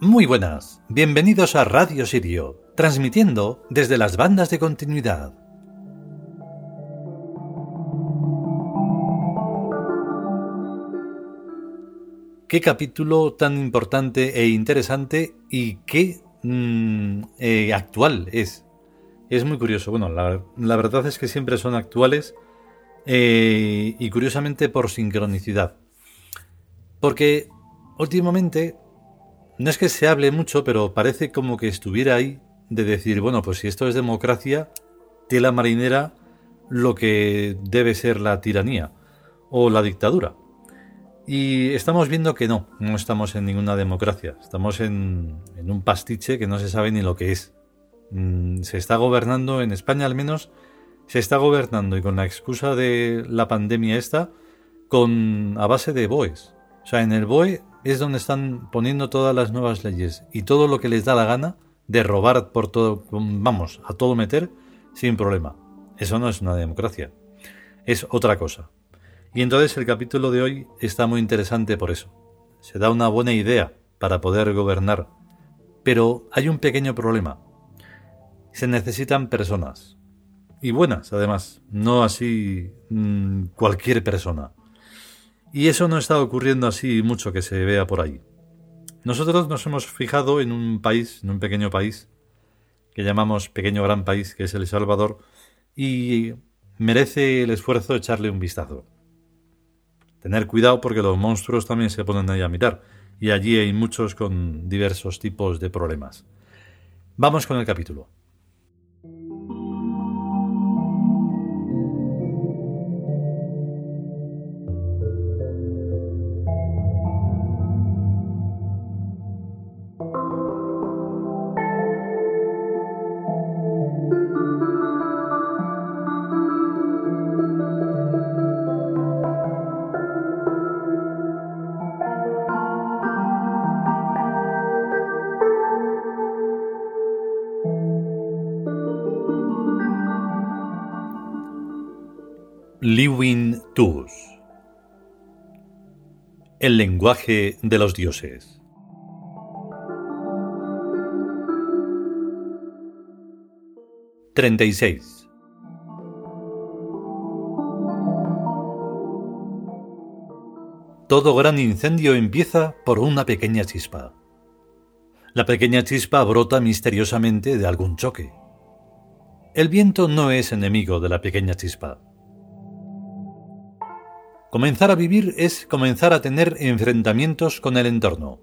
Muy buenas, bienvenidos a Radio Sirio, transmitiendo desde las bandas de continuidad. Qué capítulo tan importante e interesante y qué mm, eh, actual es. Es muy curioso. Bueno, la, verdad es que siempre son actuales eh, y curiosamente por sincronicidad. Porque últimamente no es que se hable mucho, pero parece como que estuviera ahí de decir, bueno, pues si esto es democracia, tela marinera lo que debe ser la tiranía o la dictadura. Y estamos viendo que no, no estamos en ninguna democracia, estamos en, un pastiche que no se sabe ni lo que es. Mm, se está gobernando, en España al menos, se está gobernando y con la excusa de la pandemia esta, con a base de BOEs. O sea, en el BOE es donde están poniendo todas las nuevas leyes y todo lo que les da la gana de robar por todo, vamos, a todo meter sin problema. Eso no es una democracia. Es otra cosa. Y entonces el capítulo de hoy está muy interesante por eso. Se da una buena idea para poder gobernar. Pero hay un pequeño problema. Se necesitan personas. Y buenas, además. No así mm, cualquier persona. Y eso no está ocurriendo así mucho que se vea por ahí. Nosotros nos hemos fijado en un país, en un pequeño país, que llamamos pequeño gran país, que es El Salvador, y merece el esfuerzo echarle un vistazo. Tener cuidado porque los monstruos también se ponen ahí a mirar, y allí hay muchos con diversos tipos de problemas. Vamos con el capítulo. Liwin Tus El lenguaje de los dioses Treinta y seis Todo gran incendio empieza por una pequeña chispa. La pequeña chispa brota misteriosamente de algún choque. El viento no es enemigo de la pequeña chispa Comenzar a vivir es comenzar a tener enfrentamientos con el entorno,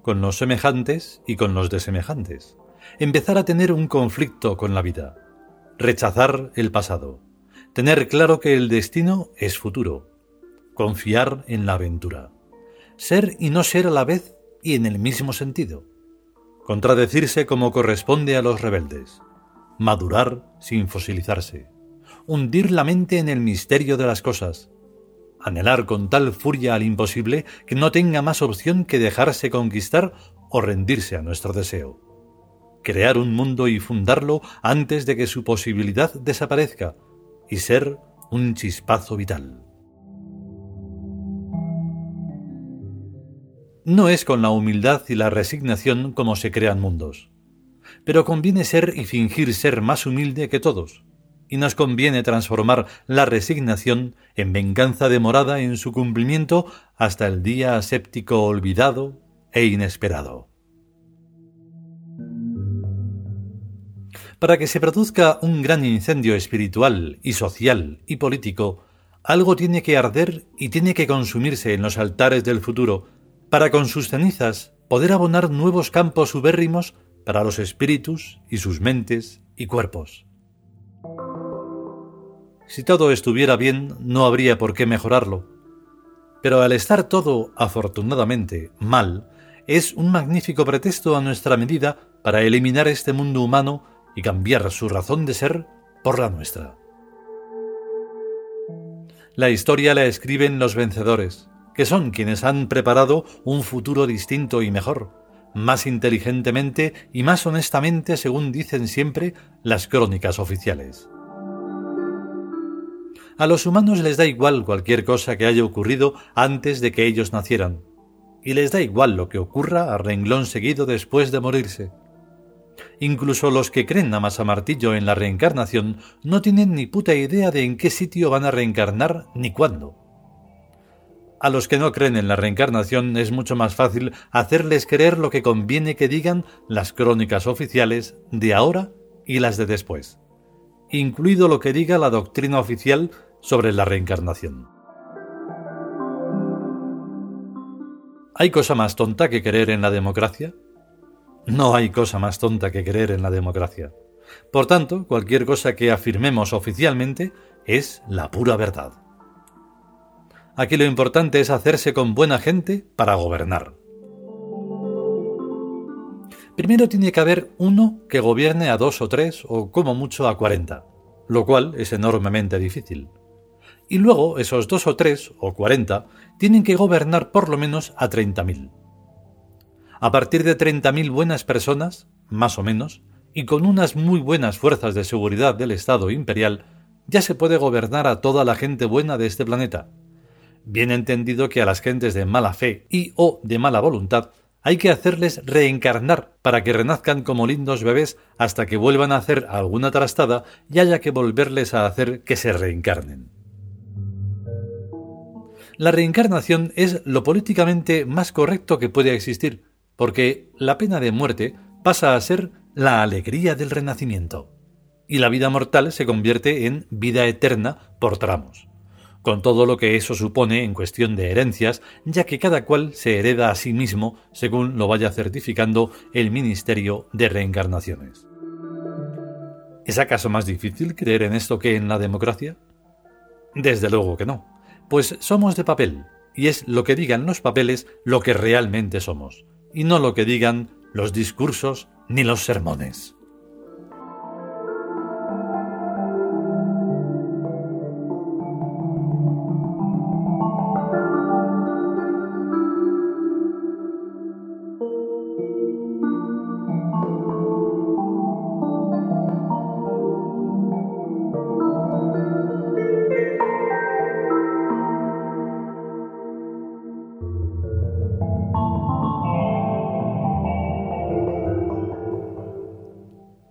con los semejantes y con los desemejantes. Empezar a tener un conflicto con la vida. Rechazar el pasado. Tener claro que el destino es futuro. Confiar en la aventura. Ser y no ser a la vez y en el mismo sentido. Contradecirse como corresponde a los rebeldes. Madurar sin fosilizarse. Hundir la mente en el misterio de las cosas anhelar con tal furia al imposible que no tenga más opción que dejarse conquistar o rendirse a nuestro deseo. Crear un mundo y fundarlo antes de que su posibilidad desaparezca y ser un chispazo vital. No es con la humildad y la resignación como se crean mundos, pero conviene ser y fingir ser más humilde que todos, y nos conviene transformar la resignación en venganza demorada en su cumplimiento hasta el día aséptico olvidado e inesperado. Para que se produzca un gran incendio espiritual y social y político, algo tiene que arder y tiene que consumirse en los altares del futuro, para con sus cenizas poder abonar nuevos campos ubérrimos para los espíritus y sus mentes y cuerpos. Si todo estuviera bien, no habría por qué mejorarlo. Pero al estar todo, afortunadamente, mal, es un magnífico pretexto a nuestra medida para eliminar este mundo humano y cambiar su razón de ser por la nuestra. La historia la escriben los vencedores, que son quienes han preparado un futuro distinto y mejor, más inteligentemente y más honestamente según dicen siempre las crónicas oficiales. A los humanos les da igual cualquier cosa que haya ocurrido antes de que ellos nacieran. y les da igual lo que ocurra a renglón seguido después de morirse. Incluso los que creen a masa martillo en la reencarnación no tienen ni puta idea de en qué sitio van a reencarnar ni cuándo. A los que no creen en la reencarnación es mucho más fácil hacerles creer lo que conviene que digan las crónicas oficiales de ahora y las de después, incluido lo que diga la doctrina oficial sobre la reencarnación. ¿Hay cosa más tonta que creer en la democracia? No hay cosa más tonta que creer en la democracia. Por tanto, cualquier cosa que afirmemos oficialmente es la pura verdad. Aquí lo importante es hacerse con buena gente para gobernar. Primero tiene que haber uno que gobierne a dos o tres o como mucho a cuarenta, lo cual es enormemente difícil. Y luego esos dos o tres o cuarenta tienen que gobernar por lo menos a treinta mil. A partir de 30.000 buenas personas, más o menos, y con unas muy buenas fuerzas de seguridad del Estado imperial, ya se puede gobernar a toda la gente buena de este planeta. Bien entendido que a las gentes de mala fe y o de mala voluntad hay que hacerles reencarnar para que renazcan como lindos bebés hasta que vuelvan a hacer alguna trastada y haya que volverles a hacer que se reencarnen. La reencarnación es lo políticamente más correcto que puede existir, porque la pena de muerte pasa a ser la alegría del renacimiento, y la vida mortal se convierte en vida eterna por tramos, con todo lo que eso supone en cuestión de herencias, ya que cada cual se hereda a sí mismo según lo vaya certificando el Ministerio de Reencarnaciones. ¿Es acaso más difícil creer en esto que en la democracia? Desde luego que no, pues somos de papel, y es lo que digan los papeles lo que realmente somos y no lo que digan los discursos ni los sermones.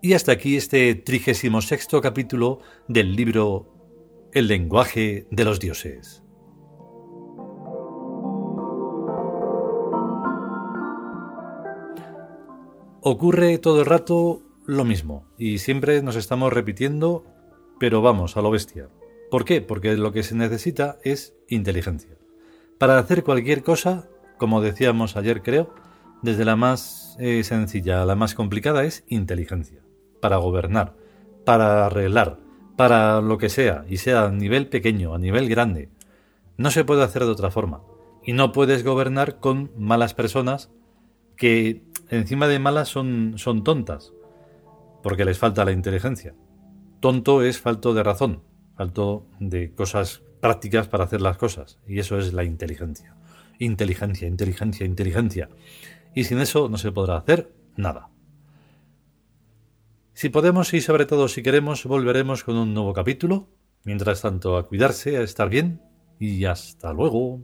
Y hasta aquí este trigésimo sexto capítulo del libro El lenguaje de los dioses. Ocurre todo el rato lo mismo y siempre nos estamos repitiendo, pero vamos a lo bestia. ¿Por qué? Porque lo que se necesita es inteligencia. Para hacer cualquier cosa, como decíamos ayer creo, desde la más eh, sencilla a la más complicada es inteligencia para gobernar, para arreglar, para lo que sea, y sea a nivel pequeño, a nivel grande. No se puede hacer de otra forma. Y no puedes gobernar con malas personas que encima de malas son, son tontas, porque les falta la inteligencia. Tonto es falto de razón, falto de cosas prácticas para hacer las cosas, y eso es la inteligencia. Inteligencia, inteligencia, inteligencia. Y sin eso no se podrá hacer nada. Si podemos y sobre todo si queremos, volveremos con un nuevo capítulo. Mientras tanto, a cuidarse, a estar bien y hasta luego.